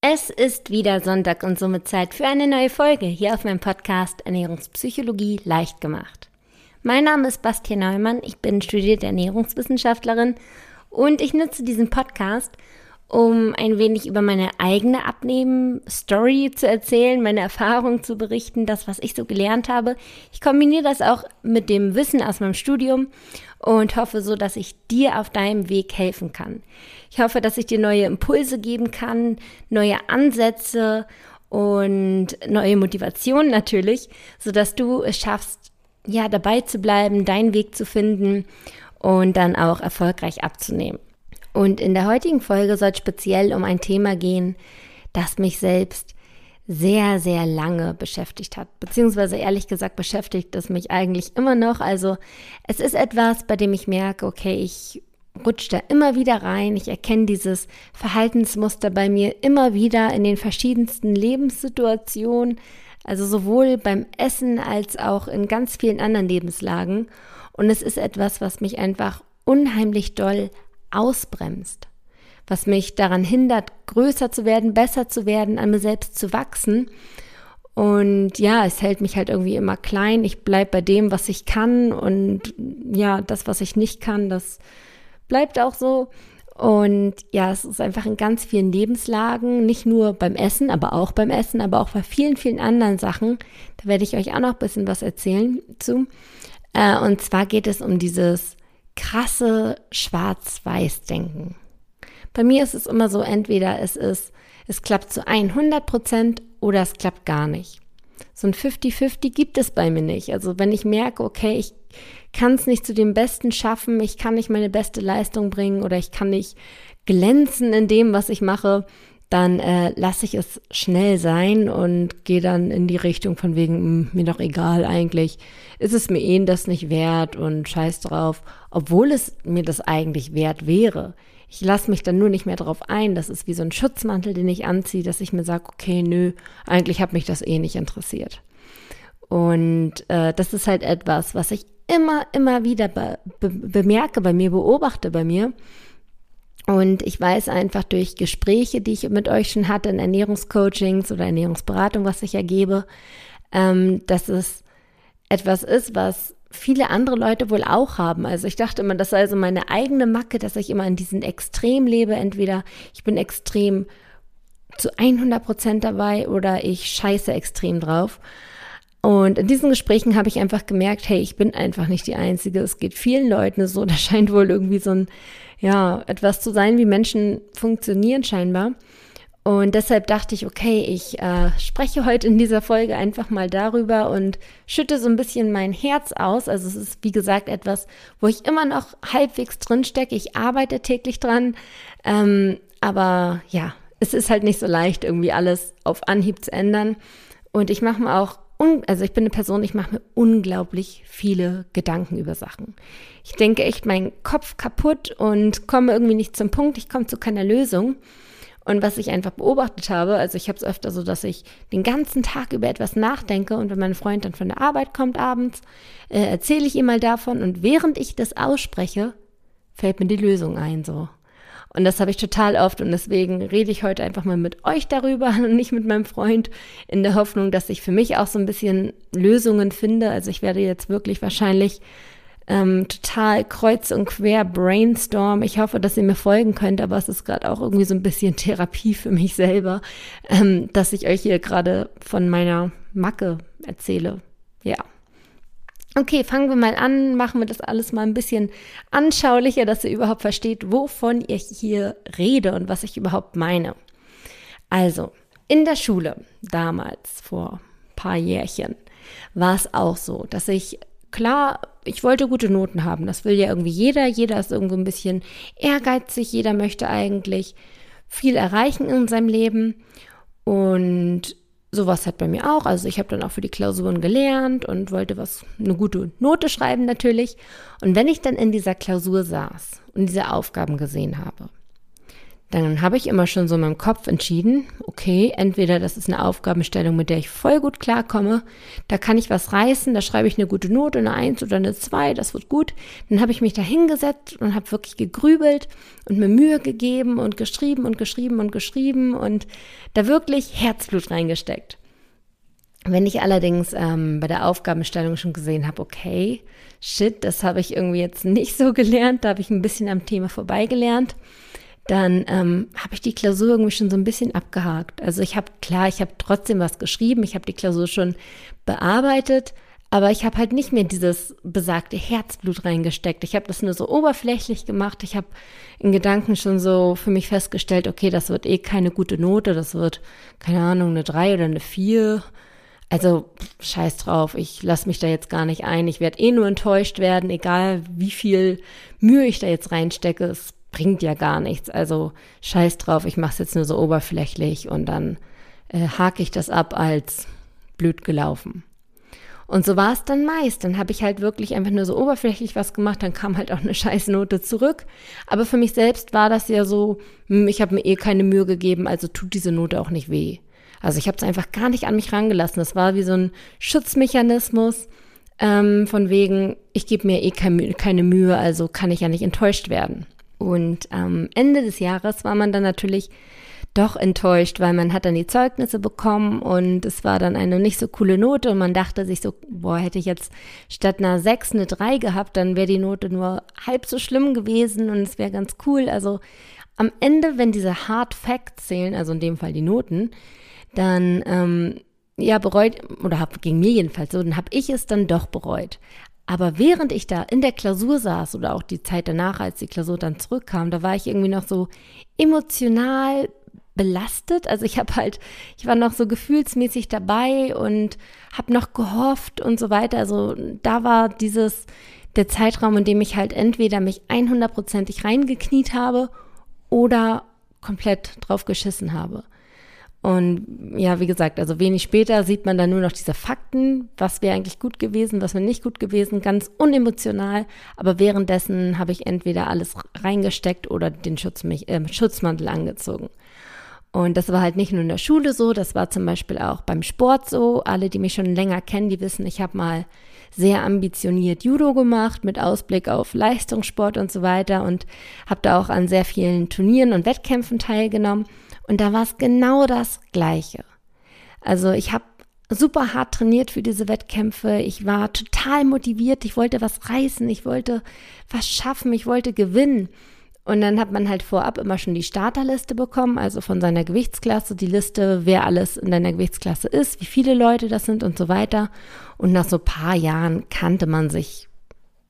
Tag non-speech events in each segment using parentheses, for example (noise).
Es ist wieder Sonntag und somit Zeit für eine neue Folge hier auf meinem Podcast Ernährungspsychologie leicht gemacht. Mein Name ist Bastian Neumann, ich bin studierte Ernährungswissenschaftlerin und ich nutze diesen Podcast, um ein wenig über meine eigene Abnehmen-Story zu erzählen, meine Erfahrungen zu berichten, das, was ich so gelernt habe. Ich kombiniere das auch mit dem Wissen aus meinem Studium und hoffe so, dass ich dir auf deinem Weg helfen kann. Ich hoffe, dass ich dir neue Impulse geben kann, neue Ansätze und neue Motivationen natürlich, so dass du es schaffst, ja, dabei zu bleiben, deinen Weg zu finden und dann auch erfolgreich abzunehmen. Und in der heutigen Folge soll es speziell um ein Thema gehen, das mich selbst sehr, sehr lange beschäftigt hat. Beziehungsweise ehrlich gesagt beschäftigt es mich eigentlich immer noch. Also es ist etwas, bei dem ich merke, okay, ich rutsche da immer wieder rein. Ich erkenne dieses Verhaltensmuster bei mir immer wieder in den verschiedensten Lebenssituationen. Also sowohl beim Essen als auch in ganz vielen anderen Lebenslagen. Und es ist etwas, was mich einfach unheimlich doll ausbremst, was mich daran hindert, größer zu werden, besser zu werden, an mir selbst zu wachsen. Und ja, es hält mich halt irgendwie immer klein. Ich bleibe bei dem, was ich kann. Und ja, das, was ich nicht kann, das bleibt auch so. Und ja, es ist einfach in ganz vielen Lebenslagen, nicht nur beim Essen, aber auch beim Essen, aber auch bei vielen, vielen anderen Sachen. Da werde ich euch auch noch ein bisschen was erzählen zu. Äh, und zwar geht es um dieses krasse Schwarz-Weiß-Denken. Bei mir ist es immer so, entweder es ist, es klappt zu 100 Prozent oder es klappt gar nicht. So ein 50-50 gibt es bei mir nicht. Also wenn ich merke, okay, ich kann es nicht zu dem Besten schaffen, ich kann nicht meine beste Leistung bringen oder ich kann nicht glänzen in dem, was ich mache, dann äh, lasse ich es schnell sein und gehe dann in die Richtung von wegen, mh, hm, mir doch egal eigentlich, ist es mir eh das nicht wert und scheiß drauf, obwohl es mir das eigentlich wert wäre. Ich lasse mich dann nur nicht mehr drauf ein. Das ist wie so ein Schutzmantel, den ich anziehe, dass ich mir sage, okay, nö, eigentlich hat mich das eh nicht interessiert. Und äh, das ist halt etwas, was ich immer, immer wieder be be bemerke bei mir, beobachte bei mir und ich weiß einfach durch Gespräche, die ich mit euch schon hatte in Ernährungscoachings oder Ernährungsberatung, was ich ergebe, ähm, dass es etwas ist, was viele andere Leute wohl auch haben. Also ich dachte immer, das sei also meine eigene Macke, dass ich immer in diesen Extrem lebe. Entweder ich bin extrem zu 100 Prozent dabei oder ich scheiße extrem drauf. Und in diesen Gesprächen habe ich einfach gemerkt, hey, ich bin einfach nicht die Einzige. Es geht vielen Leuten so. (laughs) Da scheint wohl irgendwie so ein ja, etwas zu sein, wie Menschen funktionieren scheinbar. Und deshalb dachte ich, okay, ich äh, spreche heute in dieser Folge einfach mal darüber und schütte so ein bisschen mein Herz aus. Also es ist, wie gesagt, etwas, wo ich immer noch halbwegs drin stecke. Ich arbeite täglich dran. Ähm, aber ja, es ist halt nicht so leicht, irgendwie alles auf Anhieb zu ändern. Und ich mache mir auch also ich bin eine Person, ich mache mir unglaublich viele Gedanken über Sachen. Ich denke echt meinen Kopf kaputt und komme irgendwie nicht zum Punkt, ich komme zu keiner Lösung. Und was ich einfach beobachtet habe, also ich habe es öfter so, dass ich den ganzen Tag über etwas nachdenke und wenn mein Freund dann von der Arbeit kommt abends, äh, erzähle ich ihm mal davon und während ich das ausspreche, fällt mir die Lösung ein so. Und das habe ich total oft und deswegen rede ich heute einfach mal mit euch darüber (laughs) und nicht mit meinem Freund in der Hoffnung, dass ich für mich auch so ein bisschen Lösungen finde. Also ich werde jetzt wirklich wahrscheinlich ähm, total kreuz und quer brainstorm. Ich hoffe, dass ihr mir folgen könnt, aber es ist gerade auch irgendwie so ein bisschen (laughs) Therapie für mich selber, ähm, dass ich euch hier gerade von meiner Macke erzähle. Ja. Okay, fangen wir mal an, machen wir das alles mal ein bisschen anschaulicher, dass ihr überhaupt versteht, wovon ich hier rede und was ich überhaupt meine. Also, in der Schule damals, vor paar Jährchen, war es auch so, dass ich, klar, ich wollte gute Noten haben. Das will ja irgendwie jeder. Jeder ist irgendwo ein bisschen ehrgeizig. Jeder möchte eigentlich viel erreichen in seinem Leben. Und sowas hat bei mir auch. Also ich habe dann auch für die Klausuren gelernt und wollte was, eine gute Note schreiben natürlich. Und wenn ich dann in dieser Klausur saß und diese Aufgaben gesehen habe, dann habe ich immer schon so in meinem Kopf entschieden, okay, entweder das ist eine Aufgabenstellung, mit der ich voll gut klarkomme, da kann ich was reißen, da schreibe ich eine gute Note, eine Eins oder eine Zwei, das wird gut. Dann habe ich mich da hingesetzt und habe wirklich gegrübelt und mir Mühe gegeben und geschrieben und geschrieben und geschrieben und da wirklich Herzblut reingesteckt. Wenn ich allerdings ähm, bei der Aufgabenstellung schon gesehen habe, okay, shit, das habe ich irgendwie jetzt nicht so gelernt, da habe ich ein bisschen am Thema vorbeigelernt, dann ähm, habe ich die Klausur irgendwie schon so ein bisschen abgehakt. Also ich habe, klar, ich habe trotzdem was geschrieben, ich habe die Klausur schon bearbeitet, aber ich habe halt nicht mehr dieses besagte Herzblut reingesteckt. Ich habe das nur so oberflächlich gemacht. Ich habe in Gedanken schon so für mich festgestellt, okay, das wird eh keine gute Note, das wird, keine Ahnung, eine drei oder eine vier. Also scheiß drauf, ich lasse mich da jetzt gar nicht ein. Ich werde eh nur enttäuscht werden, egal wie viel Mühe ich da jetzt reinstecke. Es bringt ja gar nichts. Also scheiß drauf, ich mache es jetzt nur so oberflächlich und dann äh, hake ich das ab als blöd gelaufen. Und so war es dann meist. Dann habe ich halt wirklich einfach nur so oberflächlich was gemacht, dann kam halt auch eine Scheißnote zurück. Aber für mich selbst war das ja so, hm, ich habe mir eh keine Mühe gegeben, also tut diese Note auch nicht weh. Also ich habe es einfach gar nicht an mich rangelassen. Das war wie so ein Schutzmechanismus ähm, von wegen, ich gebe mir eh keine, keine Mühe, also kann ich ja nicht enttäuscht werden. Und am Ende des Jahres war man dann natürlich doch enttäuscht, weil man hat dann die Zeugnisse bekommen und es war dann eine nicht so coole Note und man dachte sich so, boah, hätte ich jetzt statt einer 6 eine 3 gehabt, dann wäre die Note nur halb so schlimm gewesen und es wäre ganz cool. Also am Ende, wenn diese Hard Facts zählen, also in dem Fall die Noten, dann ähm, ja bereut, oder hab, ging mir jedenfalls so, dann habe ich es dann doch bereut. Aber während ich da in der Klausur saß oder auch die Zeit danach, als die Klausur dann zurückkam, da war ich irgendwie noch so emotional belastet. Also ich habe halt, ich war noch so gefühlsmäßig dabei und habe noch gehofft und so weiter. Also da war dieses der Zeitraum, in dem ich halt entweder mich 100%ig reingekniet habe oder komplett drauf geschissen habe. Und ja, wie gesagt, also wenig später sieht man dann nur noch diese Fakten, was wäre eigentlich gut gewesen, was wäre nicht gut gewesen, ganz unemotional. Aber währenddessen habe ich entweder alles reingesteckt oder den Schutzmich, äh, Schutzmantel angezogen. Und das war halt nicht nur in der Schule so, das war zum Beispiel auch beim Sport so. Alle, die mich schon länger kennen, die wissen, ich habe mal sehr ambitioniert Judo gemacht mit Ausblick auf Leistungssport und so weiter und habe da auch an sehr vielen Turnieren und Wettkämpfen teilgenommen. Und da war es genau das Gleiche. Also ich habe super hart trainiert für diese Wettkämpfe. Ich war total motiviert. Ich wollte was reißen. Ich wollte was schaffen. Ich wollte gewinnen. Und dann hat man halt vorab immer schon die Starterliste bekommen, also von seiner Gewichtsklasse, die Liste, wer alles in deiner Gewichtsklasse ist, wie viele Leute das sind und so weiter. Und nach so paar Jahren kannte man sich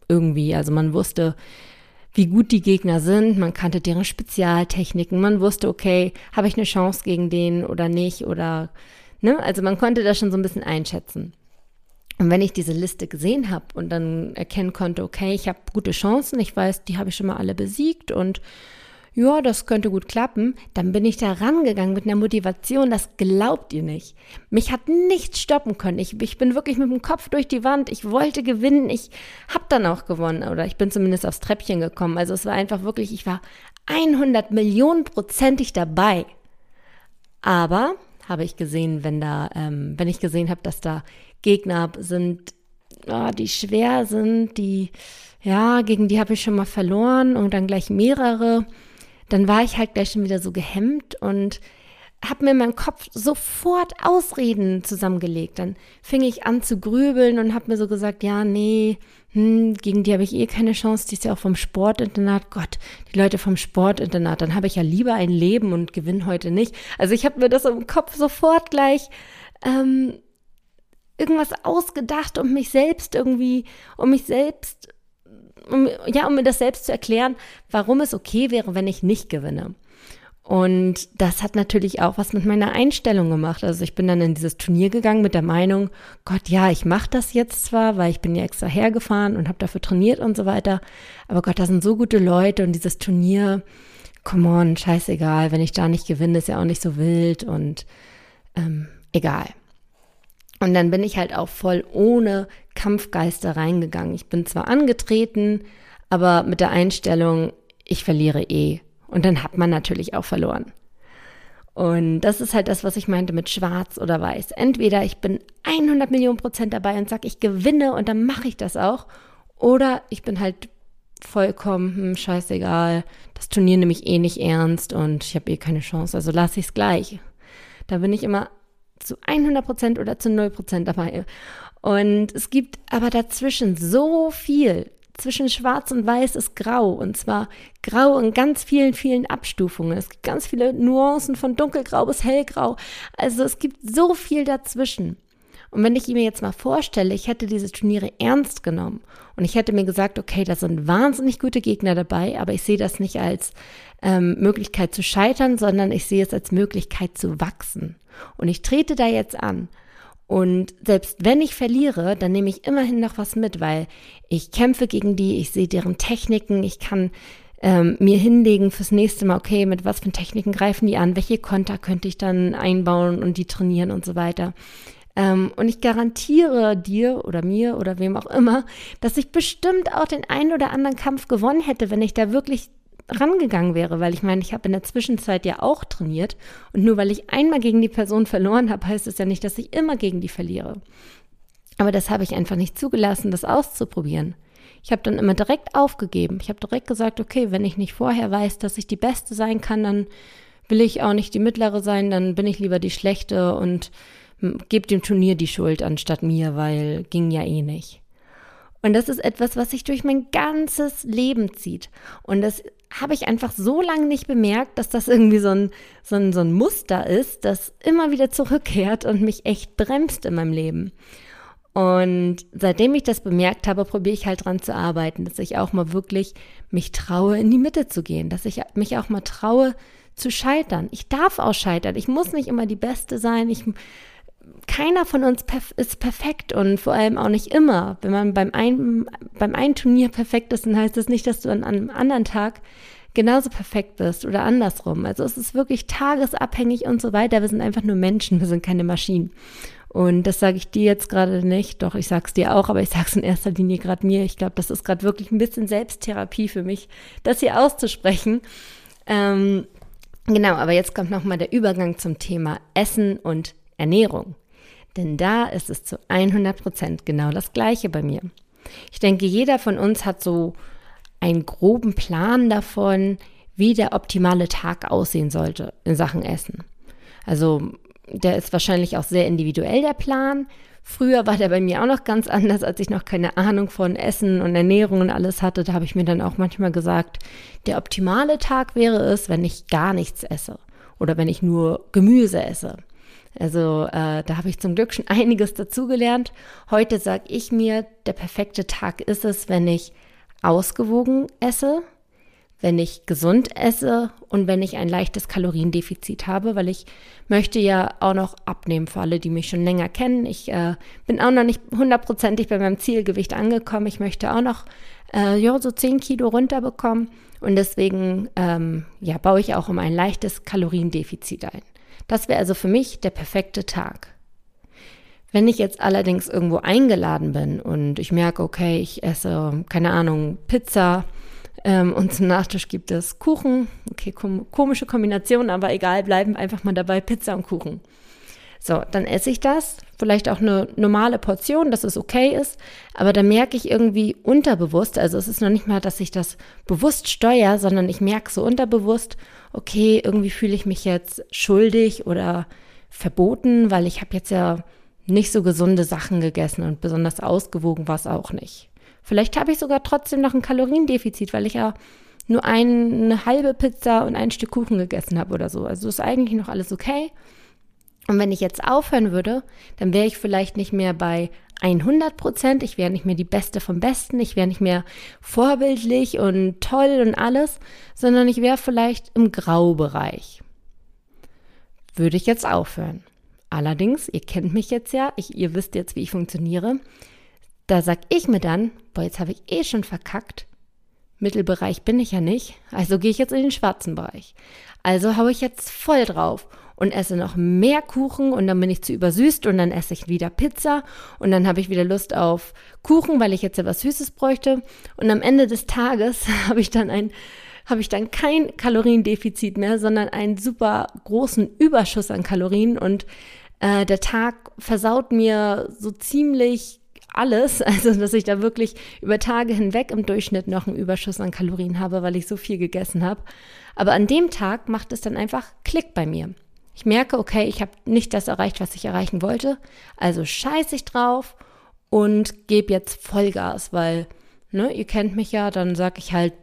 irgendwie. Also man wusste, wie gut die Gegner sind, man kannte deren Spezialtechniken, man wusste, okay, habe ich eine Chance gegen den oder nicht oder, ne, also man konnte das schon so ein bisschen einschätzen. Und wenn ich diese Liste gesehen habe und dann erkennen konnte, okay, ich habe gute Chancen, ich weiß, die habe ich schon mal alle besiegt und ja, das könnte gut klappen, dann bin ich da rangegangen mit einer Motivation, das glaubt ihr nicht. Mich hat nichts stoppen können. Ich, ich bin wirklich mit dem Kopf durch die Wand. Ich wollte gewinnen. Ich habe dann auch gewonnen oder ich bin zumindest aufs Treppchen gekommen. Also es war einfach wirklich, ich war 100 Millionen prozentig dabei. Aber habe ich gesehen, wenn da, ähm, wenn ich gesehen habe, dass da Gegner sind, oh, die schwer sind, die, ja, gegen die habe ich schon mal verloren und dann gleich mehrere dann war ich halt gleich schon wieder so gehemmt und habe mir in meinem Kopf sofort Ausreden zusammengelegt. Dann fing ich an zu grübeln und habe mir so gesagt, ja, nee, hm, gegen die habe ich eh keine Chance, die ist ja auch vom Sportinternat. Gott, die Leute vom Sportinternat, dann habe ich ja lieber ein Leben und gewinne heute nicht. Also ich habe mir das im Kopf sofort gleich ähm, irgendwas ausgedacht, um mich selbst irgendwie, um mich selbst um, ja, um mir das selbst zu erklären, warum es okay wäre, wenn ich nicht gewinne. Und das hat natürlich auch was mit meiner Einstellung gemacht. Also ich bin dann in dieses Turnier gegangen mit der Meinung, Gott, ja, ich mache das jetzt zwar, weil ich bin ja extra hergefahren und habe dafür trainiert und so weiter. Aber Gott, da sind so gute Leute und dieses Turnier, come on, scheißegal, wenn ich da nicht gewinne, ist ja auch nicht so wild und ähm, egal. Und dann bin ich halt auch voll ohne Kampfgeister reingegangen. Ich bin zwar angetreten, aber mit der Einstellung, ich verliere eh Und dann hat man natürlich auch verloren. Und das ist halt das, was ich meinte mit schwarz oder weiß. Entweder ich bin 100 Millionen Prozent dabei und sage, ich gewinne und dann mache ich das auch. Oder ich bin halt vollkommen hm, scheißegal. Das Turnier nehme ich eh nicht ernst und ich habe eh keine Chance. Also lasse ich es gleich. Da bin ich immer zu 100 Prozent oder zu 0 Prozent dabei. Und es gibt aber dazwischen so viel. Zwischen Schwarz und Weiß ist Grau. Und zwar Grau in ganz vielen, vielen Abstufungen. Es gibt ganz viele Nuancen von dunkelgrau bis hellgrau. Also es gibt so viel dazwischen. Und wenn ich mir jetzt mal vorstelle, ich hätte diese Turniere ernst genommen und ich hätte mir gesagt, okay, da sind wahnsinnig gute Gegner dabei, aber ich sehe das nicht als ähm, Möglichkeit zu scheitern, sondern ich sehe es als Möglichkeit zu wachsen. Und ich trete da jetzt an. Und selbst wenn ich verliere, dann nehme ich immerhin noch was mit, weil ich kämpfe gegen die, ich sehe deren Techniken, ich kann ähm, mir hinlegen fürs nächste Mal, okay, mit was für Techniken greifen die an, welche Konter könnte ich dann einbauen und die trainieren und so weiter. Ähm, und ich garantiere dir oder mir oder wem auch immer, dass ich bestimmt auch den einen oder anderen Kampf gewonnen hätte, wenn ich da wirklich rangegangen wäre, weil ich meine, ich habe in der Zwischenzeit ja auch trainiert und nur weil ich einmal gegen die Person verloren habe, heißt es ja nicht, dass ich immer gegen die verliere. Aber das habe ich einfach nicht zugelassen, das auszuprobieren. Ich habe dann immer direkt aufgegeben. Ich habe direkt gesagt, okay, wenn ich nicht vorher weiß, dass ich die Beste sein kann, dann will ich auch nicht die Mittlere sein, dann bin ich lieber die Schlechte und gebe dem Turnier die Schuld anstatt mir, weil ging ja eh nicht. Und das ist etwas, was sich durch mein ganzes Leben zieht. Und das habe ich einfach so lange nicht bemerkt, dass das irgendwie so ein, so, ein, so ein Muster ist, das immer wieder zurückkehrt und mich echt bremst in meinem Leben. Und seitdem ich das bemerkt habe, probiere ich halt dran zu arbeiten, dass ich auch mal wirklich mich traue, in die Mitte zu gehen, dass ich mich auch mal traue, zu scheitern. Ich darf auch scheitern. Ich muss nicht immer die Beste sein. Ich keiner von uns perf ist perfekt und vor allem auch nicht immer. Wenn man beim einen, beim einen Turnier perfekt ist, dann heißt das nicht, dass du an einem anderen Tag genauso perfekt bist oder andersrum. Also es ist wirklich tagesabhängig und so weiter. Wir sind einfach nur Menschen, wir sind keine Maschinen. Und das sage ich dir jetzt gerade nicht, doch ich sage es dir auch, aber ich sage es in erster Linie gerade mir. Ich glaube, das ist gerade wirklich ein bisschen Selbsttherapie für mich, das hier auszusprechen. Ähm, genau, aber jetzt kommt nochmal der Übergang zum Thema Essen und Ernährung. Denn da ist es zu 100 Prozent genau das Gleiche bei mir. Ich denke, jeder von uns hat so einen groben Plan davon, wie der optimale Tag aussehen sollte in Sachen Essen. Also der ist wahrscheinlich auch sehr individuell, der Plan. Früher war der bei mir auch noch ganz anders, als ich noch keine Ahnung von Essen und Ernährung und alles hatte. Da habe ich mir dann auch manchmal gesagt, der optimale Tag wäre es, wenn ich gar nichts esse oder wenn ich nur Gemüse esse. Also äh, da habe ich zum Glück schon (laughs) einiges dazugelernt. Heute sage ich mir, der perfekte Tag ist es, wenn ich ausgewogen esse, wenn ich gesund esse und wenn ich ein leichtes Kaloriendefizit habe, weil ich möchte ja auch noch abnehmen für alle, die mich schon länger kennen. Ich äh, bin auch noch nicht hundertprozentig bei meinem Zielgewicht angekommen. Ich möchte auch noch äh, ja, so 10 Kilo runterbekommen und deswegen ähm, ja, baue ich auch um ein leichtes Kaloriendefizit ein. Das wäre also für mich der perfekte Tag. Wenn ich jetzt allerdings irgendwo eingeladen bin und ich merke, okay, ich esse, keine Ahnung, Pizza ähm, und zum Nachtisch gibt es Kuchen, okay, kom komische Kombination, aber egal, bleiben einfach mal dabei, Pizza und Kuchen. So, dann esse ich das, vielleicht auch eine normale Portion, dass es okay ist, aber da merke ich irgendwie unterbewusst, also es ist noch nicht mal, dass ich das bewusst steuere, sondern ich merke so unterbewusst, okay, irgendwie fühle ich mich jetzt schuldig oder verboten, weil ich habe jetzt ja nicht so gesunde Sachen gegessen und besonders ausgewogen war es auch nicht. Vielleicht habe ich sogar trotzdem noch ein Kaloriendefizit, weil ich ja nur eine halbe Pizza und ein Stück Kuchen gegessen habe oder so. Also ist eigentlich noch alles okay. Und wenn ich jetzt aufhören würde, dann wäre ich vielleicht nicht mehr bei 100 Prozent, ich wäre nicht mehr die Beste vom Besten, ich wäre nicht mehr vorbildlich und toll und alles, sondern ich wäre vielleicht im Graubereich. Würde ich jetzt aufhören. Allerdings, ihr kennt mich jetzt ja, ich, ihr wisst jetzt, wie ich funktioniere. Da sag ich mir dann, boah, jetzt habe ich eh schon verkackt. Mittelbereich bin ich ja nicht, also gehe ich jetzt in den schwarzen Bereich. Also haue ich jetzt voll drauf und esse noch mehr Kuchen und dann bin ich zu übersüßt und dann esse ich wieder Pizza und dann habe ich wieder Lust auf Kuchen, weil ich jetzt ja was Süßes bräuchte und am Ende des Tages (laughs) habe ich dann ein habe ich dann kein Kaloriendefizit mehr, sondern einen super großen Überschuss an Kalorien und äh, der Tag versaut mir so ziemlich alles, (laughs) also dass ich da wirklich über Tage hinweg im Durchschnitt noch einen Überschuss an Kalorien habe, weil ich so viel gegessen habe. Aber an dem Tag macht es dann einfach Klick bei mir. Ich merke, okay, ich habe nicht das erreicht, was ich erreichen wollte, also scheiße ich drauf und gebe jetzt Vollgas, weil, ne, ihr kennt mich ja, dann sage ich halt,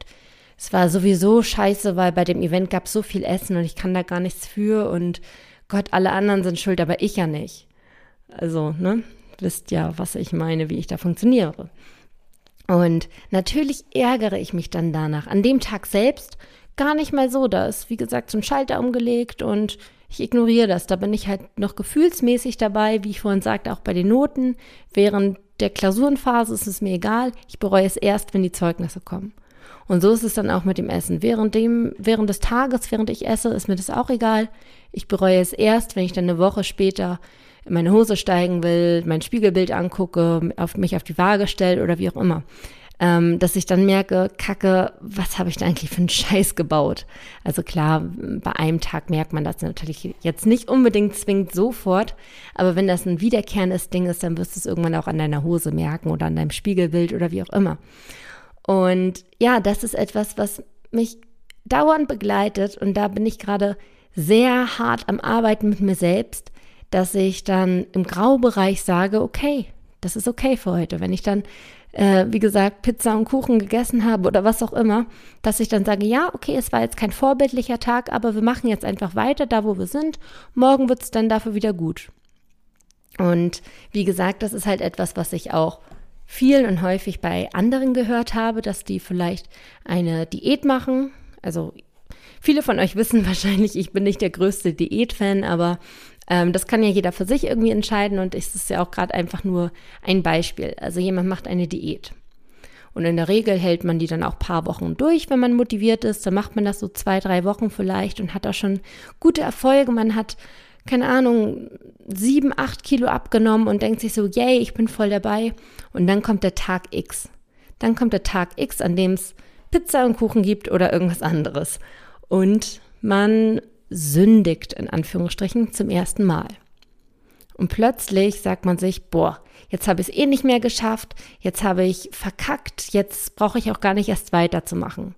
es war sowieso scheiße, weil bei dem Event gab es so viel Essen und ich kann da gar nichts für und Gott, alle anderen sind schuld, aber ich ja nicht. Also, ne, wisst ja, was ich meine, wie ich da funktioniere. Und natürlich ärgere ich mich dann danach. An dem Tag selbst gar nicht mal so. Da ist, wie gesagt, so ein Schalter umgelegt und ich ignoriere das. Da bin ich halt noch gefühlsmäßig dabei, wie ich vorhin sagte, auch bei den Noten. Während der Klausurenphase ist es mir egal. Ich bereue es erst, wenn die Zeugnisse kommen. Und so ist es dann auch mit dem Essen. Während, dem, während des Tages, während ich esse, ist mir das auch egal. Ich bereue es erst, wenn ich dann eine Woche später in meine Hose steigen will, mein Spiegelbild angucke, auf mich auf die Waage stelle oder wie auch immer. Ähm, dass ich dann merke, Kacke, was habe ich da eigentlich für einen Scheiß gebaut? Also klar, bei einem Tag merkt man das natürlich jetzt nicht unbedingt zwingend sofort, aber wenn das ein wiederkehrendes Ding ist, dann wirst du es irgendwann auch an deiner Hose merken oder an deinem Spiegelbild oder wie auch immer. Und ja, das ist etwas, was mich dauernd begleitet und da bin ich gerade sehr hart am Arbeiten mit mir selbst, dass ich dann im Graubereich sage, okay, das ist okay für heute. Wenn ich dann, äh, wie gesagt, Pizza und Kuchen gegessen habe oder was auch immer, dass ich dann sage, ja, okay, es war jetzt kein vorbildlicher Tag, aber wir machen jetzt einfach weiter da, wo wir sind. Morgen wird es dann dafür wieder gut. Und wie gesagt, das ist halt etwas, was ich auch viel und häufig bei anderen gehört habe, dass die vielleicht eine Diät machen. Also viele von euch wissen (laughs) wahrscheinlich, ich bin nicht der größte Diätfan, aber ähm, das kann ja jeder für sich irgendwie entscheiden und es ist ja auch gerade einfach nur ein Beispiel. Also jemand macht eine Diät. Und in der Regel hält man die dann auch paar Wochen durch, wenn man motiviert ist. Dann macht man das so zwei, drei Wochen vielleicht und hat auch schon gute Erfolge. Man hat keine Ahnung, sieben, acht Kilo abgenommen und denkt sich so, yay, ich bin voll dabei. Und dann kommt der Tag X. Dann kommt der Tag X, an dem es Pizza und Kuchen gibt oder irgendwas anderes. Und man sündigt in Anführungsstrichen zum ersten Mal. Und plötzlich sagt man sich, boah, jetzt habe ich es eh nicht mehr geschafft, jetzt habe ich verkackt, jetzt brauche ich auch gar nicht erst weiterzumachen.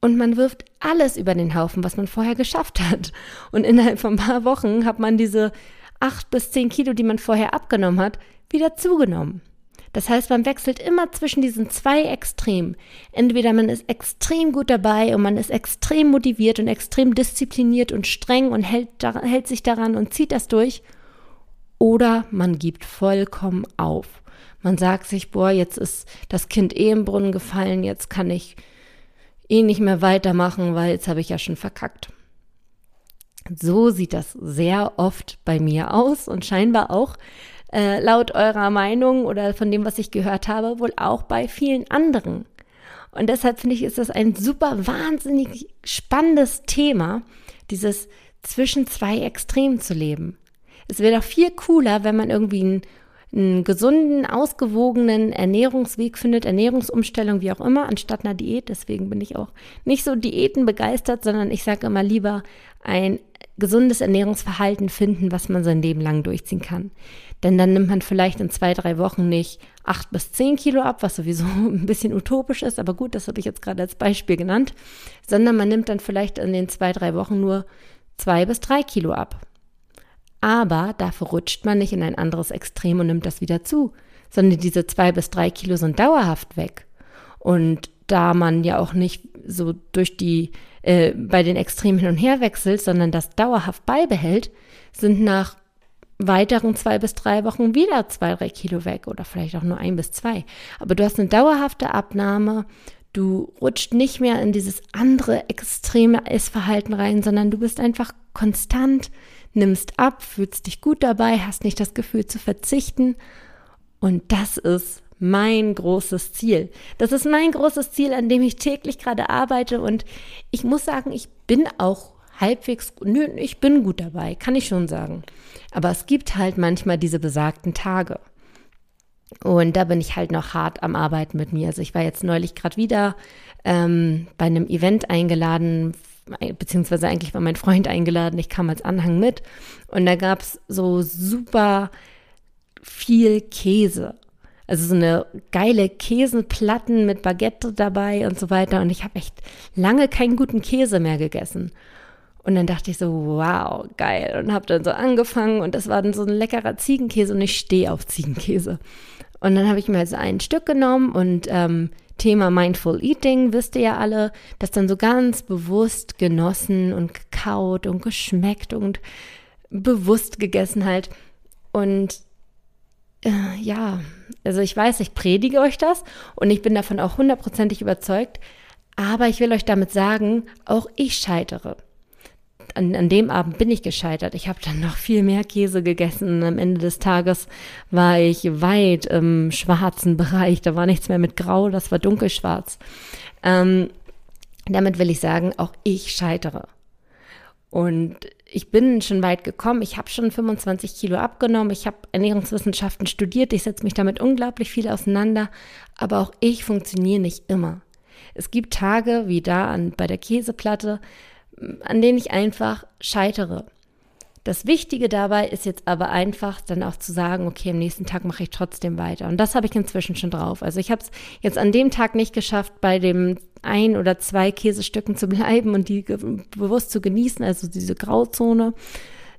Und man wirft alles über den Haufen, was man vorher geschafft hat. Und innerhalb von ein paar Wochen hat man diese acht bis zehn Kilo, die man vorher abgenommen hat, wieder zugenommen. Das heißt, man wechselt immer zwischen diesen zwei Extremen. Entweder man ist extrem gut dabei und man ist extrem motiviert und extrem diszipliniert und streng und hält, hält sich daran und zieht das durch. Oder man gibt vollkommen auf. Man sagt sich, boah, jetzt ist das Kind eh im Brunnen gefallen, jetzt kann ich eh nicht mehr weitermachen, weil jetzt habe ich ja schon verkackt. So sieht das sehr oft bei mir aus und scheinbar auch äh, laut eurer Meinung oder von dem, was ich gehört habe, wohl auch bei vielen anderen. Und deshalb finde ich, ist das ein super wahnsinnig spannendes Thema, dieses zwischen zwei Extremen zu leben. Es wäre doch viel cooler, wenn man irgendwie ein einen gesunden, ausgewogenen Ernährungsweg findet, Ernährungsumstellung, wie auch immer, anstatt einer Diät. Deswegen bin ich auch nicht so Diäten begeistert, sondern ich sage immer lieber ein gesundes Ernährungsverhalten finden, was man sein Leben lang durchziehen kann. Denn dann nimmt man vielleicht in zwei, drei Wochen nicht acht bis zehn Kilo ab, was sowieso (laughs) ein bisschen utopisch ist, aber gut, das habe ich jetzt gerade als Beispiel genannt, sondern man nimmt dann vielleicht in den zwei, drei Wochen nur zwei bis drei Kilo ab. Aber dafür rutscht man nicht in ein anderes Extrem und nimmt das wieder zu, sondern diese zwei bis drei Kilo sind dauerhaft weg. Und da man ja auch nicht so durch die äh, bei den Extremen hin und her wechselt, sondern das dauerhaft beibehält, sind nach weiteren zwei bis drei Wochen wieder zwei, drei Kilo weg oder vielleicht auch nur ein bis zwei. Aber du hast eine dauerhafte Abnahme. Du rutscht nicht mehr in dieses andere extreme Essverhalten rein, sondern du bist einfach konstant nimmst ab, fühlst dich gut dabei, hast nicht das Gefühl zu verzichten. Und das ist mein großes Ziel. Das ist mein großes Ziel, an dem ich täglich gerade arbeite. Und ich muss sagen, ich bin auch halbwegs, nö, ich bin gut dabei, kann ich schon sagen. Aber es gibt halt manchmal diese besagten Tage. Und da bin ich halt noch hart am Arbeiten mit mir. Also ich war jetzt neulich gerade wieder ähm, bei einem Event eingeladen, beziehungsweise eigentlich war mein Freund eingeladen, ich kam als Anhang mit. Und da gab es so super viel Käse. Also so eine geile Käseplatten mit Baguette dabei und so weiter. Und ich habe echt lange keinen guten Käse mehr gegessen. Und dann dachte ich so, wow, geil. Und habe dann so angefangen und das war dann so ein leckerer Ziegenkäse und ich stehe auf Ziegenkäse. Und dann habe ich mir also ein Stück genommen und ähm, Thema Mindful Eating, wisst ihr ja alle, das dann so ganz bewusst genossen und gekaut und geschmeckt und bewusst gegessen halt. Und äh, ja, also ich weiß, ich predige euch das und ich bin davon auch hundertprozentig überzeugt, aber ich will euch damit sagen, auch ich scheitere. An, an dem Abend bin ich gescheitert. Ich habe dann noch viel mehr Käse gegessen am Ende des Tages war ich weit im schwarzen Bereich. Da war nichts mehr mit Grau, das war dunkelschwarz. Ähm, damit will ich sagen, auch ich scheitere. Und ich bin schon weit gekommen. Ich habe schon 25 Kilo abgenommen. Ich habe Ernährungswissenschaften studiert. Ich setze mich damit unglaublich viel auseinander. Aber auch ich funktioniere nicht immer. Es gibt Tage wie da an, bei der Käseplatte, an denen ich einfach scheitere. Das Wichtige dabei ist jetzt aber einfach dann auch zu sagen, okay, am nächsten Tag mache ich trotzdem weiter. Und das habe ich inzwischen schon drauf. Also ich habe es jetzt an dem Tag nicht geschafft, bei dem ein oder zwei Käsestücken zu bleiben und die bewusst zu genießen, also diese Grauzone.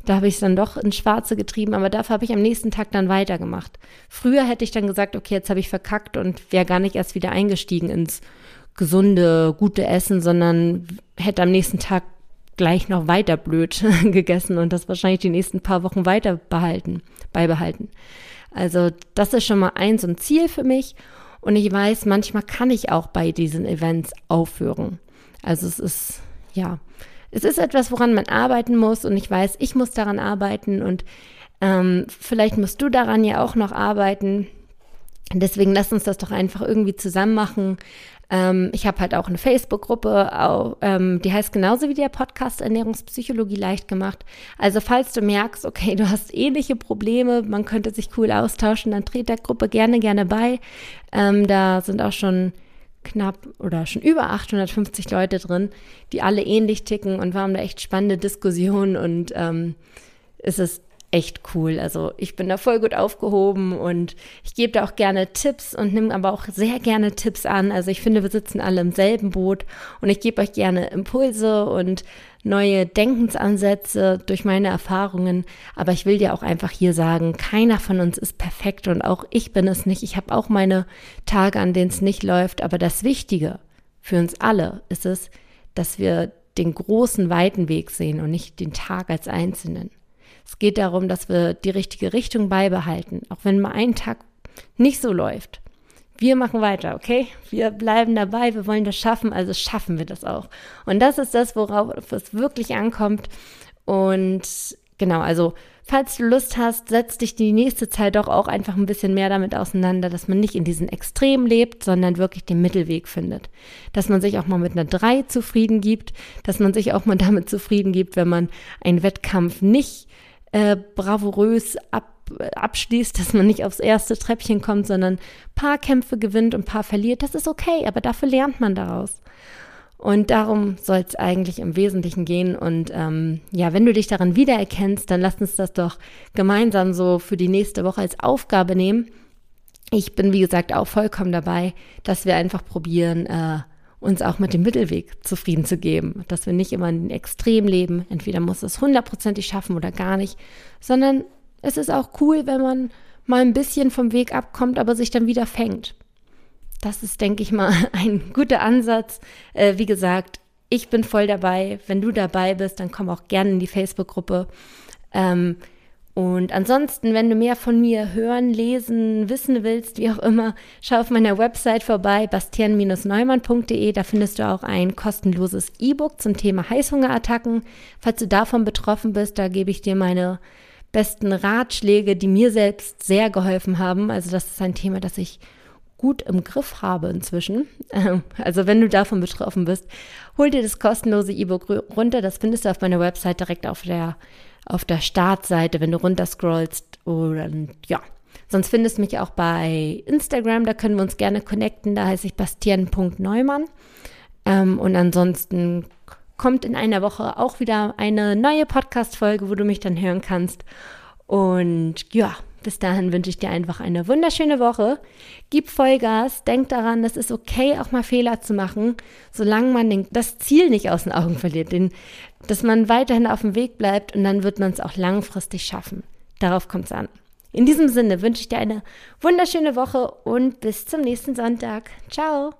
Da habe ich es dann doch ins Schwarze getrieben, aber dafür habe ich am nächsten Tag dann weitergemacht. Früher hätte ich dann gesagt, okay, jetzt habe ich verkackt und wäre gar nicht erst wieder eingestiegen ins gesunde, gute Essen, sondern hätte am nächsten Tag gleich noch weiter blöd (laughs) gegessen und das wahrscheinlich die nächsten paar Wochen weiter behalten, beibehalten. Also das ist schon mal ein so ein Ziel für mich und ich weiß, manchmal kann ich auch bei diesen Events aufhören. Also es ist, ja, es ist etwas, woran man arbeiten muss und ich weiß, ich muss daran arbeiten und ähm, vielleicht musst du daran ja auch noch arbeiten. Deswegen lass uns das doch einfach irgendwie zusammen machen. Ähm, ich habe halt auch eine Facebook-Gruppe, ähm, die heißt genauso wie der Podcast Ernährungspsychologie leicht gemacht. Also falls du merkst, okay, du hast ähnliche Probleme, man könnte sich cool austauschen, dann tret der Gruppe gerne, gerne bei. Ähm, da sind auch schon knapp oder schon über 850 Leute drin, die alle ähnlich ticken und wir haben da echt spannende Diskussionen und ähm, es ist echt cool. Also ich bin da voll gut aufgehoben und ich gebe da auch gerne Tipps und nehme aber auch sehr gerne Tipps an. Also ich finde, wir sitzen alle im selben Boot und ich gebe euch gerne Impulse und neue Denkensansätze durch meine Erfahrungen. Aber ich will dir auch einfach hier sagen, keiner von uns ist perfekt und auch ich bin es nicht. Ich habe auch meine Tage, an denen es nicht läuft. Aber das Wichtige für uns alle ist es, dass wir den großen, weiten Weg sehen und nicht den Tag als Einzelnen. Es geht darum, dass wir die richtige Richtung beibehalten, auch wenn mal ein Tag nicht so läuft. Wir machen weiter, okay? Wir bleiben dabei, wir wollen das schaffen, also schaffen wir das auch. Und das ist das, worauf es wirklich ankommt. Und genau, also falls du Lust hast, setz dich die nächste Zeit doch auch einfach ein bisschen mehr damit auseinander, dass man nicht in diesen Extremen lebt, sondern wirklich den Mittelweg findet. Dass man sich auch mal mit einer 3 zufrieden gibt, dass man sich auch mal (laughs) damit zufrieden gibt, wenn man einen Wettkampf nicht äh, bravourös ab, abschließt, dass man nicht aufs erste Treppchen kommt, sondern paar Kämpfe gewinnt und paar verliert. Das ist okay, aber dafür lernt man daraus. Und darum soll es eigentlich im Wesentlichen gehen. Und ähm, ja, wenn du dich daran wiedererkennst, dann lass uns das doch gemeinsam so für die nächste Woche als Aufgabe nehmen. Ich bin, wie gesagt, auch vollkommen dabei, dass wir einfach probieren, äh, uns auch mit dem Mittelweg zufrieden zu geben, dass wir nicht immer in den Extrem leben, entweder muss es hundertprozentig schaffen oder gar nicht, sondern es ist auch cool, wenn man mal ein bisschen vom Weg abkommt, aber sich dann wieder fängt. Das ist, denke ich mal, (laughs) ein guter Ansatz. Äh, wie gesagt, ich bin voll dabei. Wenn du dabei bist, dann komm auch gerne in die Facebook-Gruppe. Ähm, und ansonsten, wenn du mehr von mir hören, lesen, wissen willst, wie auch immer, schau auf meiner Website vorbei, bastian-neumann.de. Da findest du auch ein kostenloses E-Book zum Thema Heißhungerattacken. Falls du davon betroffen bist, da gebe ich dir meine besten Ratschläge, die mir selbst sehr geholfen haben. Also das ist ein Thema, das ich gut im Griff habe inzwischen. Also wenn du davon betroffen bist, hol dir das kostenlose E-Book runter. Das findest du auf meiner Website direkt auf der auf der Startseite, wenn du runterscrollst. Und ja, Sonst findest du mich auch bei Instagram, da können wir uns gerne connecten, da heiße ich bastian.neumann. Ähm, und ansonsten kommt in einer Woche auch wieder eine neue Podcast-Folge, wo du mich dann hören kannst. Und ja, bis dahin wünsche ich dir einfach eine wunderschöne Woche. Gib Vollgas, denk daran, es ist okay, auch mal Fehler zu machen, solange man den, das Ziel nicht aus den Augen verliert, den, dass man weiterhin auf dem Weg bleibt und dann wird man es auch langfristig schaffen. Darauf kommt es an. In diesem Sinne wünsche ich dir eine wunderschöne Woche und bis zum nächsten Sonntag. Ciao!